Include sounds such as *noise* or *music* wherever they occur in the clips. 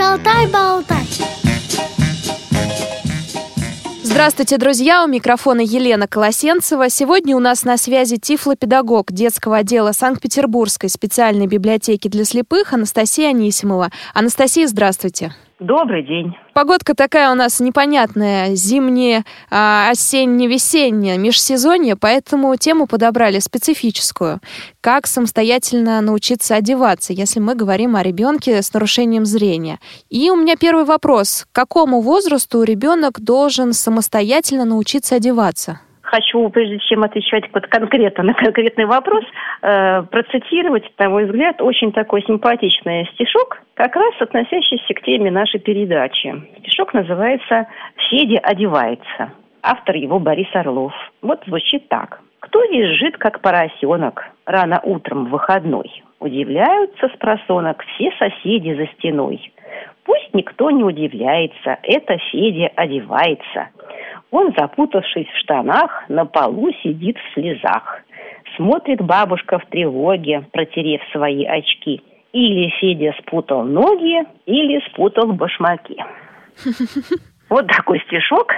Шалтай-болтай. Здравствуйте, друзья! У микрофона Елена Колосенцева. Сегодня у нас на связи тифлопедагог детского отдела Санкт-Петербургской специальной библиотеки для слепых Анастасия Анисимова. Анастасия, здравствуйте! Добрый день. Погодка такая у нас непонятная, зимняя, а, осенне-весенняя, межсезонье, поэтому тему подобрали специфическую. Как самостоятельно научиться одеваться, если мы говорим о ребенке с нарушением зрения. И у меня первый вопрос. К какому возрасту ребенок должен самостоятельно научиться одеваться? Хочу, прежде чем отвечать вот конкретно на конкретный вопрос, э, процитировать, на мой взгляд, очень такой симпатичный стишок, как раз относящийся к теме нашей передачи. Стишок называется «Федя одевается». Автор его Борис Орлов. Вот звучит так. «Кто визжит, как поросенок, рано утром в выходной? Удивляются с просонок все соседи за стеной. Пусть никто не удивляется, это Федя одевается. Он, запутавшись в штанах, на полу сидит в слезах. Смотрит бабушка в тревоге, протерев свои очки. Или Федя спутал ноги, или спутал башмаки. *laughs* Вот такой стишок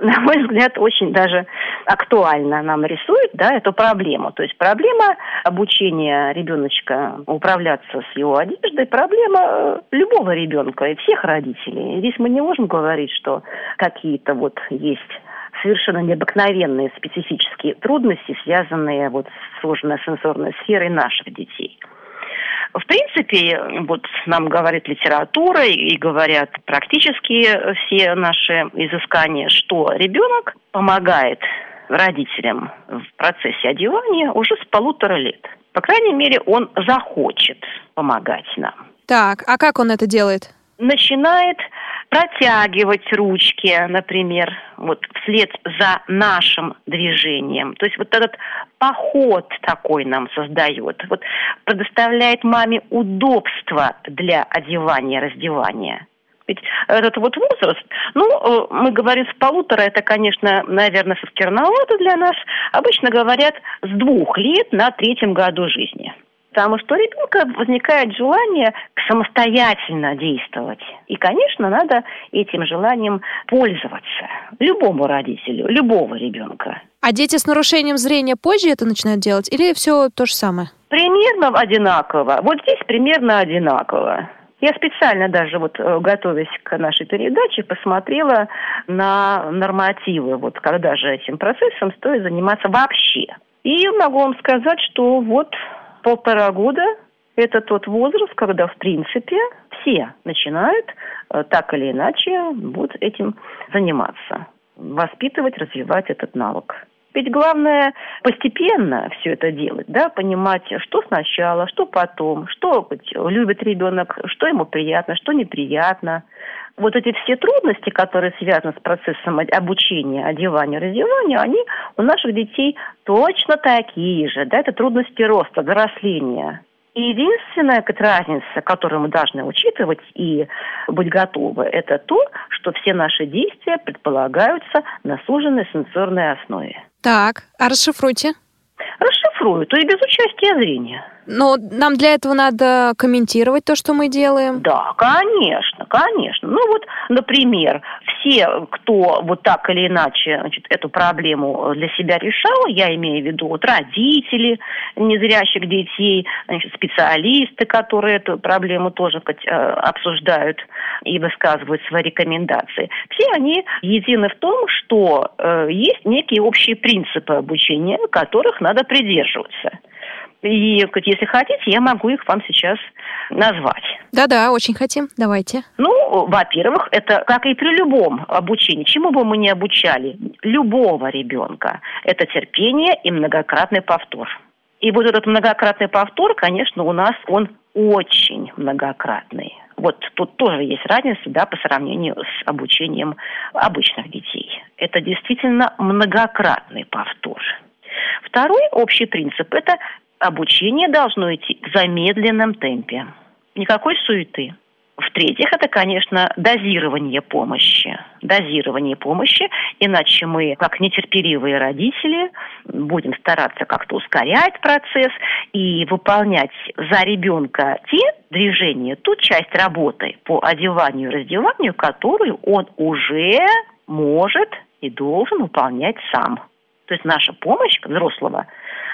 на мой взгляд, очень даже актуально нам рисует да, эту проблему. То есть проблема обучения ребеночка управляться с его одеждой, проблема э, любого ребенка и всех родителей. Здесь мы не можем говорить, что какие-то вот есть совершенно необыкновенные специфические трудности, связанные вот с сложной сенсорной сферой наших детей. В принципе, вот нам говорит литература и говорят практически все наши изыскания, что ребенок помогает родителям в процессе одевания уже с полутора лет. По крайней мере, он захочет помогать нам. Так, а как он это делает? Начинает протягивать ручки, например, вот вслед за нашим движением. То есть вот этот поход такой нам создает, вот предоставляет маме удобство для одевания, раздевания. Ведь этот вот возраст, ну, э, мы говорим с полутора, это, конечно, наверное, все-таки рановато для нас. Обычно говорят с двух лет на третьем году жизни. Потому что у ребенка возникает желание самостоятельно действовать. И, конечно, надо этим желанием пользоваться. Любому родителю, любого ребенка. А дети с нарушением зрения позже это начинают делать или все то же самое? Примерно одинаково. Вот здесь примерно одинаково. Я специально даже вот э, готовясь к нашей передаче посмотрела на нормативы, вот когда же этим процессом стоит заниматься вообще. И могу вам сказать, что вот полтора года – это тот возраст, когда, в принципе, все начинают э, так или иначе будут этим заниматься, воспитывать, развивать этот навык. Ведь главное постепенно все это делать, да, понимать, что сначала, что потом, что любит ребенок, что ему приятно, что неприятно. Вот эти все трудности, которые связаны с процессом обучения, одевания, раздевания, они у наших детей точно такие же. Да, это трудности роста, взросления. И единственная разница, которую мы должны учитывать и быть готовы, это то, что все наши действия предполагаются на суженной сенсорной основе. Так, а расшифруйте. Расшифрую, то и без участия зрения. Но нам для этого надо комментировать то, что мы делаем. Да, конечно, конечно. Ну вот, например, все, кто вот так или иначе значит, эту проблему для себя решал, я имею в виду вот родители незрящих детей, значит, специалисты, которые эту проблему тоже сказать, э, обсуждают и высказывают свои рекомендации, все они едины в том, что э, есть некие общие принципы обучения, которых надо придерживаться. И если хотите, я могу их вам сейчас назвать. Да-да, очень хотим. Давайте. Ну, во-первых, это как и при любом обучении. Чему бы мы ни обучали любого ребенка, это терпение и многократный повтор. И вот этот многократный повтор, конечно, у нас он очень многократный. Вот тут тоже есть разница, да, по сравнению с обучением обычных детей. Это действительно многократный повтор. Второй общий принцип – это обучение должно идти в замедленном темпе. Никакой суеты. В-третьих, это, конечно, дозирование помощи. Дозирование помощи, иначе мы, как нетерпеливые родители, будем стараться как-то ускорять процесс и выполнять за ребенка те движения, ту часть работы по одеванию и раздеванию, которую он уже может и должен выполнять сам. То есть наша помощь взрослого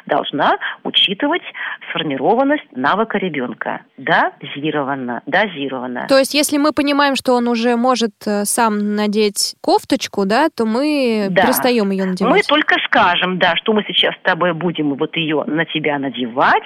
должна учитывать сформированность навыка ребенка. Дозированно, дозированно. То есть, если мы понимаем, что он уже может э, сам надеть кофточку, да, то мы да. перестаем ее надевать. Мы только скажем, да, что мы сейчас с тобой будем вот ее на тебя надевать,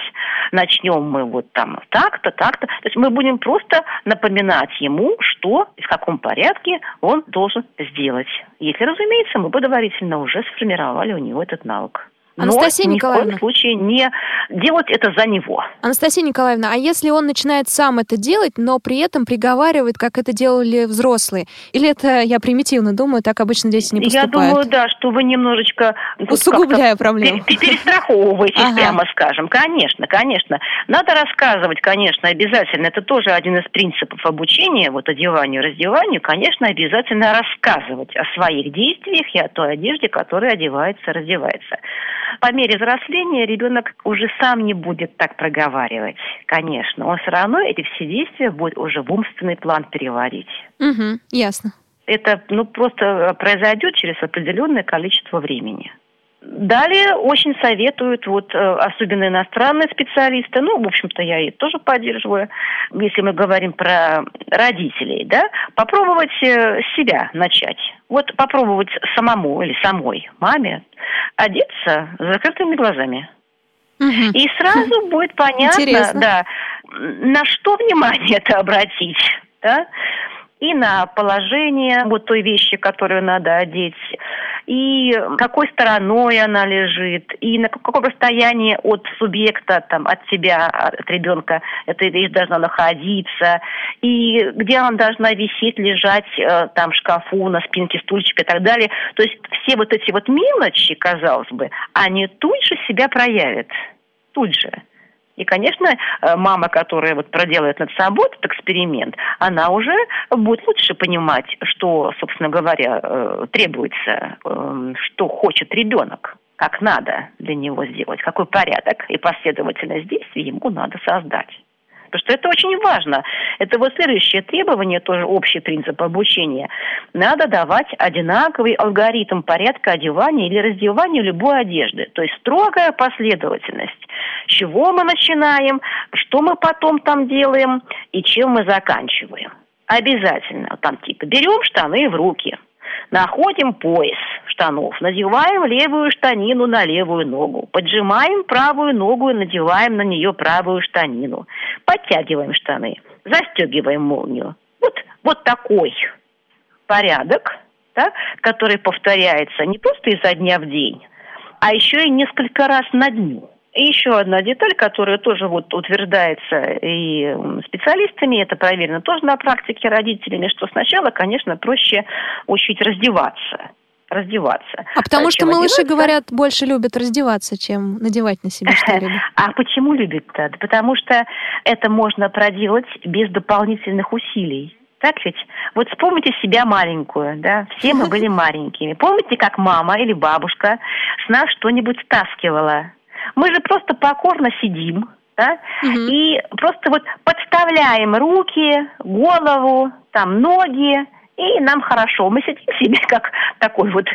начнем мы вот там так-то, так-то. То есть мы будем просто напоминать ему, что и в каком порядке он должен сделать. Если, разумеется, мы предварительно уже сформировали у него этот навык. Анастасия но Николаевна. ни в коем случае не делать это за него. Анастасия Николаевна, а если он начинает сам это делать, но при этом приговаривает, как это делали взрослые? Или это я примитивно думаю, так обычно дети не поступают? Я думаю, да, что вы немножечко... Усугубляя проблему. Перестраховываетесь, ага. прямо скажем. Конечно, конечно. Надо рассказывать, конечно, обязательно. Это тоже один из принципов обучения, вот одеванию, раздеванию. Конечно, обязательно рассказывать о своих действиях и о той одежде, которая одевается, раздевается по мере взросления ребенок уже сам не будет так проговаривать, конечно. Он все равно эти все действия будет уже в умственный план переводить. Угу, ясно. Это ну, просто произойдет через определенное количество времени. Далее очень советуют, вот, э, особенно иностранные специалисты, ну, в общем-то, я и тоже поддерживаю, если мы говорим про родителей, да, попробовать э, себя начать. Вот попробовать самому или самой маме одеться с закрытыми глазами. Угу. И сразу будет понятно, Интересно. да, на что внимание это обратить, да, и на положение вот той вещи, которую надо одеть, и какой стороной она лежит, и на каком расстоянии от субъекта, там, от себя, от ребенка эта вещь должна находиться, и где она должна висеть, лежать э, там в шкафу, на спинке стульчика и так далее. То есть все вот эти вот мелочи, казалось бы, они тут же себя проявят. Тут же. И, конечно, э, мама, которая вот проделает над собой этот эксперимент, она уже будет лучше понимать, что, собственно говоря, э, требуется, эм, что хочет ребенок, как надо для него сделать, какой порядок и последовательность действий ему надо создать. Потому что это очень важно. Это вот следующее требование, тоже общий принцип обучения. Надо давать одинаковый алгоритм порядка одевания или раздевания любой одежды. То есть строгая последовательность. С чего мы начинаем, что мы потом там делаем и чем мы заканчиваем. Обязательно. Там типа берем штаны в руки – Находим пояс штанов, надеваем левую штанину на левую ногу, поджимаем правую ногу и надеваем на нее правую штанину, подтягиваем штаны, застегиваем молнию. Вот, вот такой порядок, да, который повторяется не просто изо дня в день, а еще и несколько раз на дню. И еще одна деталь, которая тоже вот утверждается и специалистами, это проверено тоже на практике родителями, что сначала, конечно, проще учить раздеваться раздеваться. А потому что малыши, одеваться. говорят, больше любят раздеваться, чем надевать на себя что-либо. *laughs* А почему любят-то? Потому что это можно проделать без дополнительных усилий. Так ведь? Вот вспомните себя маленькую, да? Все мы *laughs* были маленькими. Помните, как мама или бабушка с нас что-нибудь стаскивала? Мы же просто покорно сидим, да, угу. и просто вот подставляем руки, голову, там ноги, и нам хорошо. Мы сидим себе *laughs* как такой вот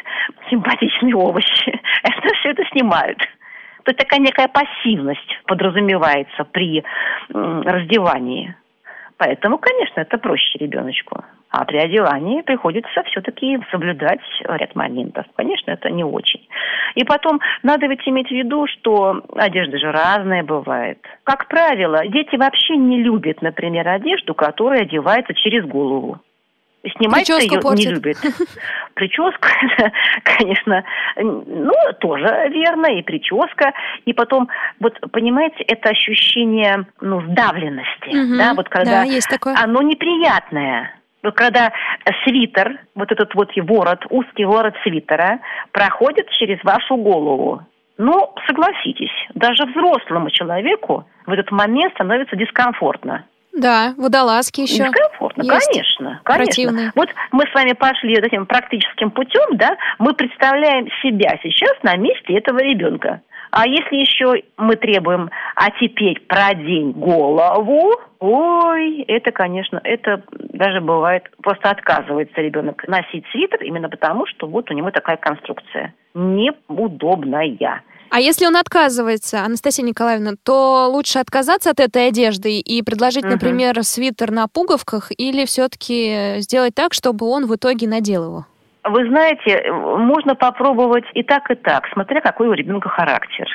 симпатичный овощ. *laughs* Это все это снимают. То есть такая некая пассивность подразумевается при раздевании. Поэтому, конечно, это проще ребеночку. А при одевании приходится все-таки соблюдать ряд моментов. Конечно, это не очень. И потом, надо ведь иметь в виду, что одежда же разная бывает. Как правило, дети вообще не любят, например, одежду, которая одевается через голову. Снимать ее портит. не любит. *laughs* Прическа, *laughs* конечно, ну, тоже верно, и прическа. И потом, вот, понимаете, это ощущение, ну, сдавленности, угу, да, вот когда да, есть такое. оно неприятное. Когда свитер, вот этот вот ворот, узкий ворот свитера, проходит через вашу голову, ну, согласитесь, даже взрослому человеку в этот момент становится дискомфортно. Да, водолазки еще. Дискомфортно, есть. конечно, конечно. Противные. Вот мы с вами пошли вот этим практическим путем, да, мы представляем себя сейчас на месте этого ребенка. А если еще мы требуем, а теперь продень голову, ой, это, конечно, это даже бывает, просто отказывается ребенок носить свитер именно потому, что вот у него такая конструкция неудобная. А если он отказывается, Анастасия Николаевна, то лучше отказаться от этой одежды и предложить, угу. например, свитер на пуговках или все-таки сделать так, чтобы он в итоге надел его? Вы знаете, можно попробовать и так, и так, смотря какой у ребенка характер.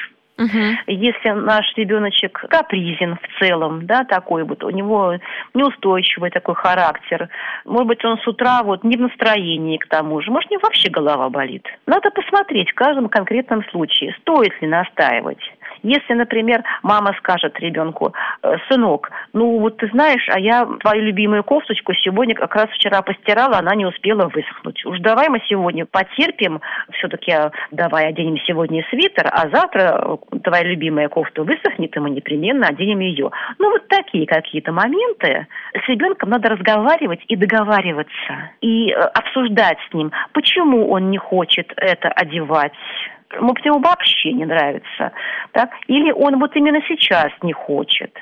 Угу. Если наш ребеночек капризен в целом, да, такой вот, у него неустойчивый такой характер, может быть, он с утра вот не в настроении к тому же, может, него вообще голова болит. Надо посмотреть в каждом конкретном случае, стоит ли настаивать. Если, например, мама скажет ребенку, «Э, сынок, ну вот ты знаешь, а я твою любимую кофточку сегодня как раз вчера постирала, она не успела высохнуть. Уж давай мы сегодня потерпим, все-таки давай оденем сегодня свитер, а завтра э, твоя любимая кофта высохнет, и мы непременно оденем ее. Ну вот такие какие-то моменты. С ребенком надо разговаривать и договариваться, и э, обсуждать с ним, почему он не хочет это одевать может, ему вообще не нравится, так? или он вот именно сейчас не хочет.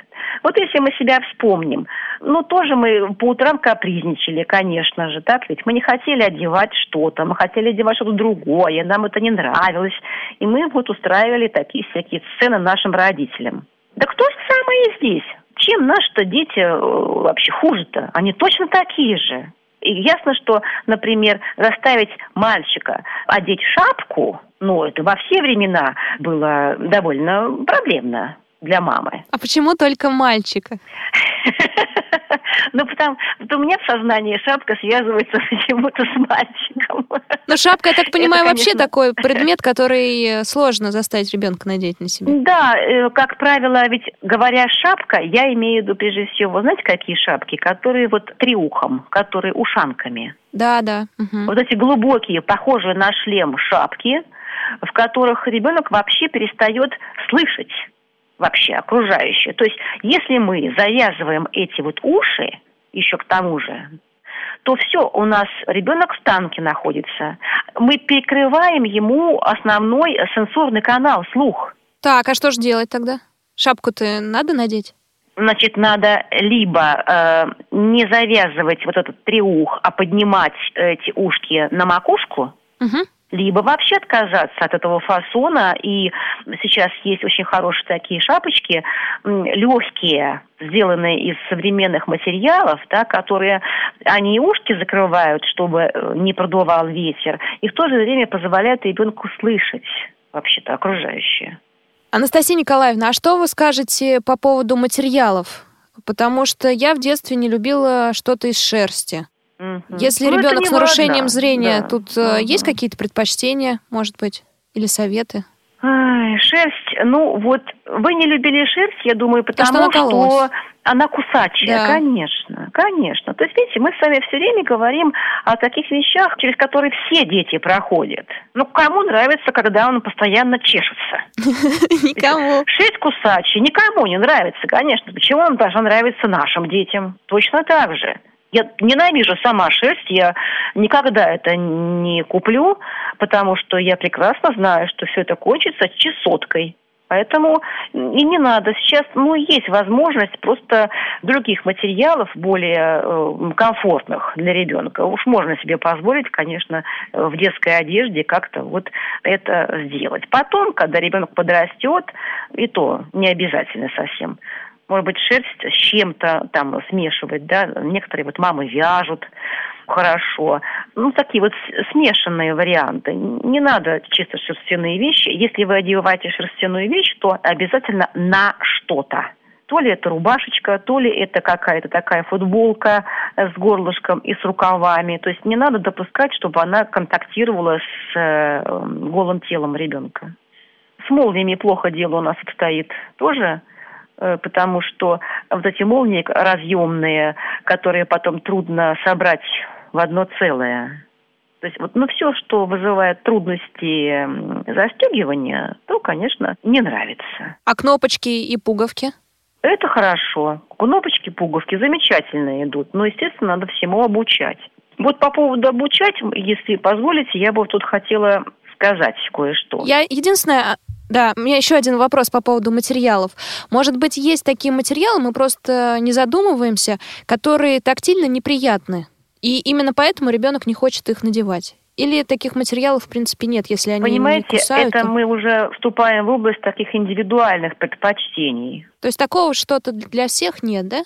Вот если мы себя вспомним, ну, тоже мы по утрам капризничали, конечно же, так ведь? Мы не хотели одевать что-то, мы хотели одевать что-то другое, нам это не нравилось. И мы вот устраивали такие всякие сцены нашим родителям. Да кто же самое здесь? Чем наши-то дети э, вообще хуже-то? Они точно такие же. И ясно, что, например, заставить мальчика одеть шапку, ну, это во все времена было довольно проблемно для мамы. А почему только мальчика? *laughs* Ну, потому что у меня в сознании шапка связывается почему-то с мальчиком. Но шапка, я так понимаю, Это, вообще такой *laughs* предмет, который сложно заставить ребенка надеть на себя. Да, э, как правило, ведь говоря шапка, я имею в виду прежде всего, знаете, какие шапки? Которые вот триухом, которые ушанками. Да, да. Угу. Вот эти глубокие, похожие на шлем шапки, в которых ребенок вообще перестает слышать вообще окружающее. То есть, если мы завязываем эти вот уши, еще к тому же, то все, у нас ребенок в танке находится. Мы перекрываем ему основной сенсорный канал, слух. Так, а что же делать тогда? Шапку-то надо надеть? Значит, надо либо э, не завязывать вот этот триух, а поднимать эти ушки на макушку, угу либо вообще отказаться от этого фасона. И сейчас есть очень хорошие такие шапочки, легкие, сделанные из современных материалов, да, которые они ушки закрывают, чтобы э, не продувал ветер, и в то же время позволяют ребенку слышать вообще-то окружающее. Анастасия Николаевна, а что вы скажете по поводу материалов? Потому что я в детстве не любила что-то из шерсти. Угу. Если ну, ребенок с нарушением вода. зрения, да. тут угу. есть какие-то предпочтения, может быть, или советы? Ай, шерсть, ну вот вы не любили шерсть, я думаю, потому что, что она кусачая, да. конечно, конечно. То есть, видите, мы с вами все время говорим о таких вещах, через которые все дети проходят. Ну, кому нравится, когда он постоянно чешется? *laughs* Никому. Шерсть кусачая, никому не нравится, конечно. Почему он должна нравиться нашим детям? Точно так же. Я ненавижу сама шерсть, я никогда это не куплю, потому что я прекрасно знаю, что все это кончится чесоткой. Поэтому и не надо. Сейчас, ну, есть возможность просто других материалов, более э, комфортных для ребенка. Уж можно себе позволить, конечно, в детской одежде как-то вот это сделать. Потом, когда ребенок подрастет, и то не обязательно совсем может быть, шерсть с чем-то там смешивать, да, некоторые вот мамы вяжут хорошо. Ну, такие вот смешанные варианты. Не надо чисто шерстяные вещи. Если вы одеваете шерстяную вещь, то обязательно на что-то. То ли это рубашечка, то ли это какая-то такая футболка с горлышком и с рукавами. То есть не надо допускать, чтобы она контактировала с э, голым телом ребенка. С молниями плохо дело у нас обстоит тоже потому что вот эти молнии разъемные, которые потом трудно собрать в одно целое. То есть вот, ну, все, что вызывает трудности застегивания, то, конечно, не нравится. А кнопочки и пуговки? Это хорошо. Кнопочки, пуговки замечательно идут. Но, естественно, надо всему обучать. Вот по поводу обучать, если позволите, я бы тут хотела сказать кое-что. Я единственное, Да, у меня еще один вопрос по поводу материалов. Может быть, есть такие материалы, мы просто не задумываемся, которые тактильно неприятны. И именно поэтому ребенок не хочет их надевать. Или таких материалов, в принципе, нет, если они Понимаете, не кусают? это мы уже вступаем в область таких индивидуальных предпочтений. То есть такого что-то для всех нет, да?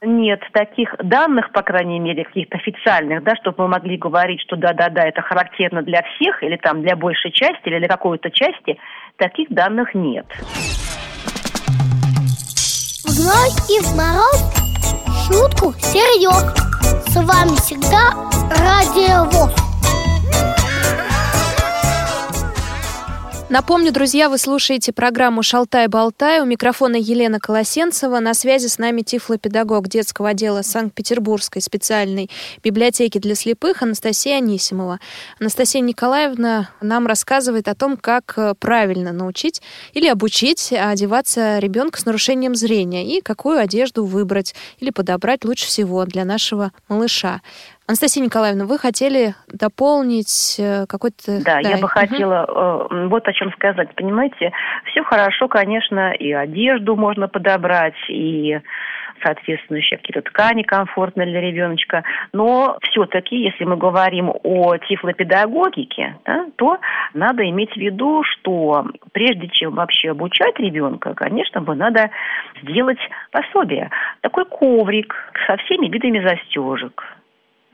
Нет таких данных, по крайней мере, каких-то официальных, да, чтобы мы могли говорить, что да-да-да, это характерно для всех, или там для большей части, или для какой-то части, таких данных нет. В зной и в мороз шутку серьез. С вами всегда Радио ВОЗ. Напомню, друзья, вы слушаете программу «Шалтай-болтай». У микрофона Елена Колосенцева. На связи с нами тифлопедагог детского отдела Санкт-Петербургской специальной библиотеки для слепых Анастасия Анисимова. Анастасия Николаевна нам рассказывает о том, как э, правильно научить или обучить одеваться ребенка с нарушением зрения и какую одежду выбрать или подобрать лучше всего для нашего малыша. Анастасия Николаевна, вы хотели дополнить э, какой-то... Да, да, я бы хотела э, вот о чем сказать. Понимаете, все хорошо, конечно, и одежду можно подобрать, и соответствующие какие-то ткани комфортные для ребеночка. Но все-таки, если мы говорим о тифлопедагогике, да, то надо иметь в виду, что прежде чем вообще обучать ребенка, конечно бы надо сделать пособие. Такой коврик со всеми видами застежек,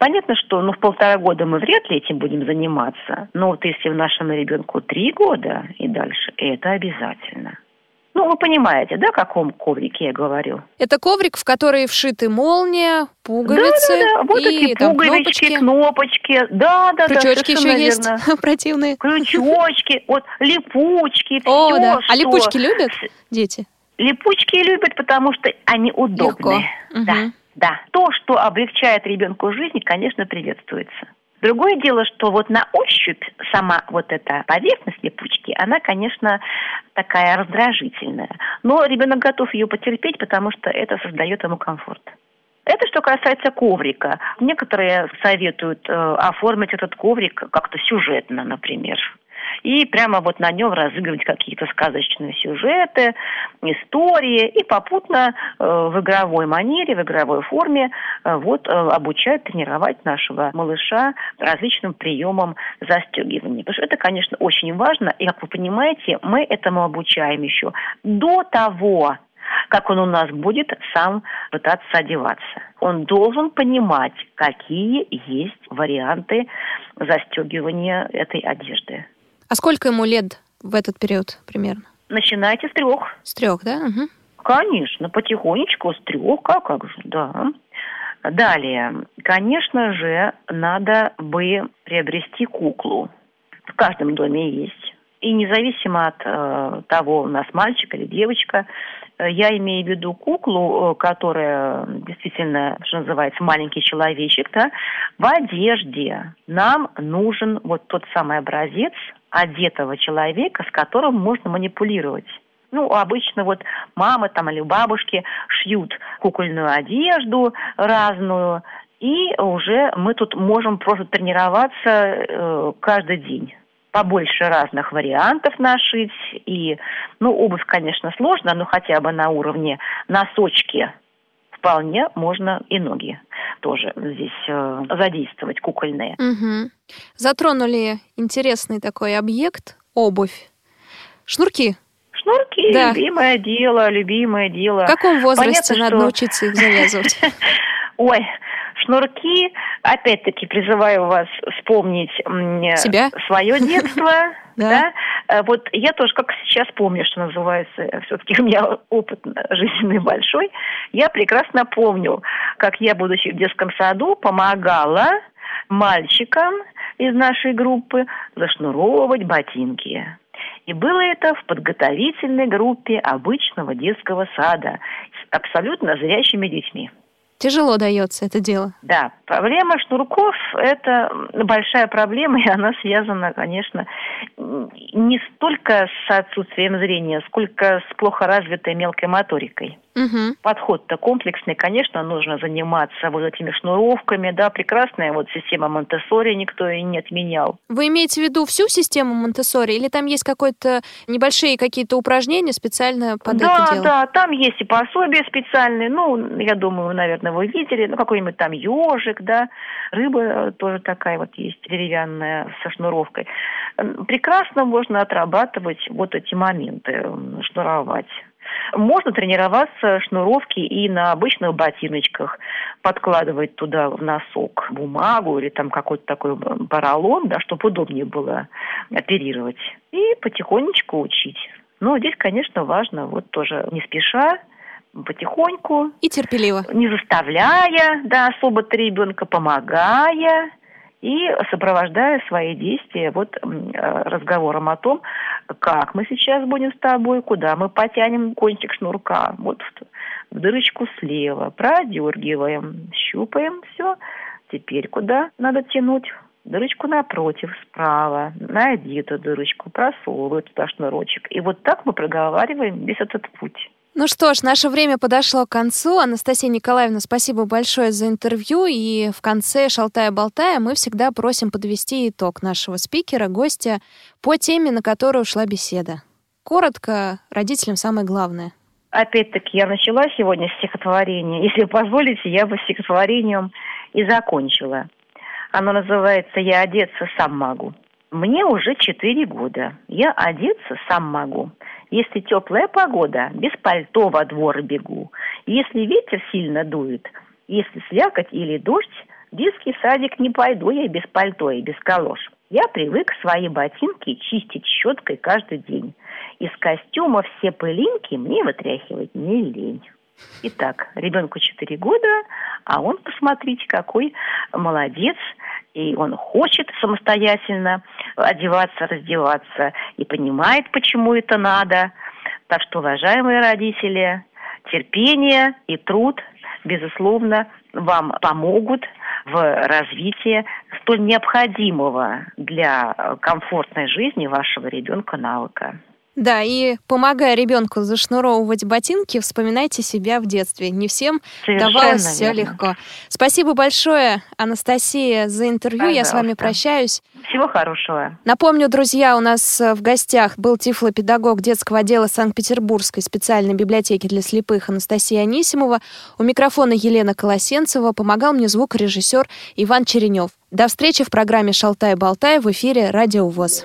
Понятно, что ну, в полтора года мы вряд ли этим будем заниматься, но вот если в нашему ребенку три года и дальше, это обязательно. Ну, вы понимаете, да, о каком коврике я говорю? Это коврик, в который вшиты молния, пуговицы да, да, да. Вот и эти там, пуговички, кнопочки. кнопочки. Да, да, Крючочки да, еще верно. есть *laughs* противные. Крючочки, вот липучки, О, все, да. А что... липучки любят дети? Липучки любят, потому что они удобные. Легко. Да. Мгм. Да, то, что облегчает ребенку жизнь, конечно, приветствуется. Другое дело, что вот на ощупь сама вот эта поверхность липучки, она, конечно, такая раздражительная. Но ребенок готов ее потерпеть, потому что это создает ему комфорт. Это что касается коврика. Некоторые советуют э, оформить этот коврик как-то сюжетно, например. И прямо вот на нем разыгрывать какие-то сказочные сюжеты, истории, и попутно э, в игровой манере, в игровой форме э, вот э, обучать, тренировать нашего малыша различным приемам застегивания. Потому что это, конечно, очень важно, и, как вы понимаете, мы этому обучаем еще до того, как он у нас будет сам пытаться одеваться. Он должен понимать, какие есть варианты застегивания этой одежды. А сколько ему лет в этот период примерно? Начинайте с трех. С трех, да? Мгм. Конечно, потихонечку, с трех, а как же, да. Далее, конечно же, надо бы приобрести куклу. В каждом доме есть. И независимо от э, того, у нас мальчик или девочка, э, я имею в виду куклу, э, которая действительно, что называется, маленький человечек, да, в одежде. Нам нужен вот тот самый образец одетого человека, с которым можно манипулировать. Ну, обычно вот мамы там или бабушки шьют кукольную одежду разную, и уже мы тут можем просто тренироваться э, каждый день побольше разных вариантов нашить. И, ну, обувь, конечно, сложно, но хотя бы на уровне носочки вполне можно и ноги тоже здесь э, задействовать кукольные. Мгм. Затронули интересный такой объект – обувь. Шнурки. Шнурки, Да. любимое дело, любимое дело. В каком возрасте Понятно, надо что- научиться их завязывать? *laughs* Ой, шнурки, опять-таки призываю вас вспомнить Себя? свое детство. *laughs* Да. Да. Э, Вот я тоже как сейчас помню, что называется, все-таки у меня опыт жизненный большой. Я прекрасно помню, как я, будучи в детском саду, помогала мальчикам из нашей группы зашнуровывать ботинки. И было это в подготовительной группе обычного детского сада с абсолютно зрячими детьми. Тяжело дается это дело. Да, проблема шнурков – это большая проблема, *laughs* и она связана, конечно, не столько с отсутствием зрения, сколько с плохо развитой мелкой моторикой. Угу. Подход-то комплексный, конечно, нужно заниматься вот этими шнуровками, да, прекрасная вот система монте никто и не отменял. Вы имеете в виду всю систему монте или там есть какое-то небольшие какие-то упражнения специально под да, это дело? Да, там есть и пособия специальные, ну, я думаю, наверное, вы видели, ну, какой-нибудь там ежик, да, рыба тоже такая вот есть деревянная со шнуровкой. Прекрасно можно отрабатывать вот эти моменты, шнуровать. Можно тренироваться шнуровки и на обычных ботиночках, подкладывать туда в носок бумагу или там какой-то такой поролон, да, чтобы удобнее было оперировать. И потихонечку учить. Но здесь, конечно, важно вот тоже не спеша, потихоньку. И терпеливо. Не заставляя, да, особо-то ребенка, помогая и сопровождая свои действия вот разговором о том, как мы сейчас будем с тобой, куда мы потянем кончик шнурка, вот в, в дырочку слева, продергиваем, щупаем, все. Теперь куда надо тянуть? Дырочку напротив, справа. Найди эту дырочку, просовывай туда шнурочек. И вот так мы проговариваем весь этот путь. Ну что ж, наше время подошло к концу. Анастасия Николаевна, спасибо большое за интервью. И в конце «Шалтая-болтая» мы всегда просим подвести итог нашего спикера, гостя, по теме, на которую шла беседа. Коротко, родителям самое главное. Опять-таки, я начала сегодня стихотворение. Если позволите, я бы стихотворением и закончила. Оно называется «Я одеться сам могу». Мне уже четыре года. Я одеться сам могу. Если теплая погода, без пальто во двор бегу. Если ветер сильно дует, если слякоть или дождь, в детский садик не пойду я без пальто и без калош. Я привык свои ботинки чистить щеткой каждый день. Из костюма все пылинки мне вытряхивать не лень. Итак, ребенку 4 года, а он, посмотрите, какой молодец, и он хочет самостоятельно одеваться, раздеваться, и понимает, почему это надо. Так что, уважаемые родители, терпение и труд, безусловно, вам помогут в развитии столь необходимого для комфортной жизни вашего ребенка навыка. Да, и помогая ребенку зашнуровывать ботинки, вспоминайте себя в детстве. Не всем Совершенно давалось все легко. Спасибо большое, Анастасия, за интервью. Пожалуйста. Я с вами прощаюсь. Всего хорошего. Напомню, друзья, у нас в гостях был тифлопедагог детского отдела Санкт-Петербургской специальной библиотеки для слепых Анастасия Анисимова. У микрофона Елена Колосенцева. Помогал мне звукорежиссер Иван Черенев. До встречи в программе «Шалтай-болтай» в эфире «Радио ВОЗ».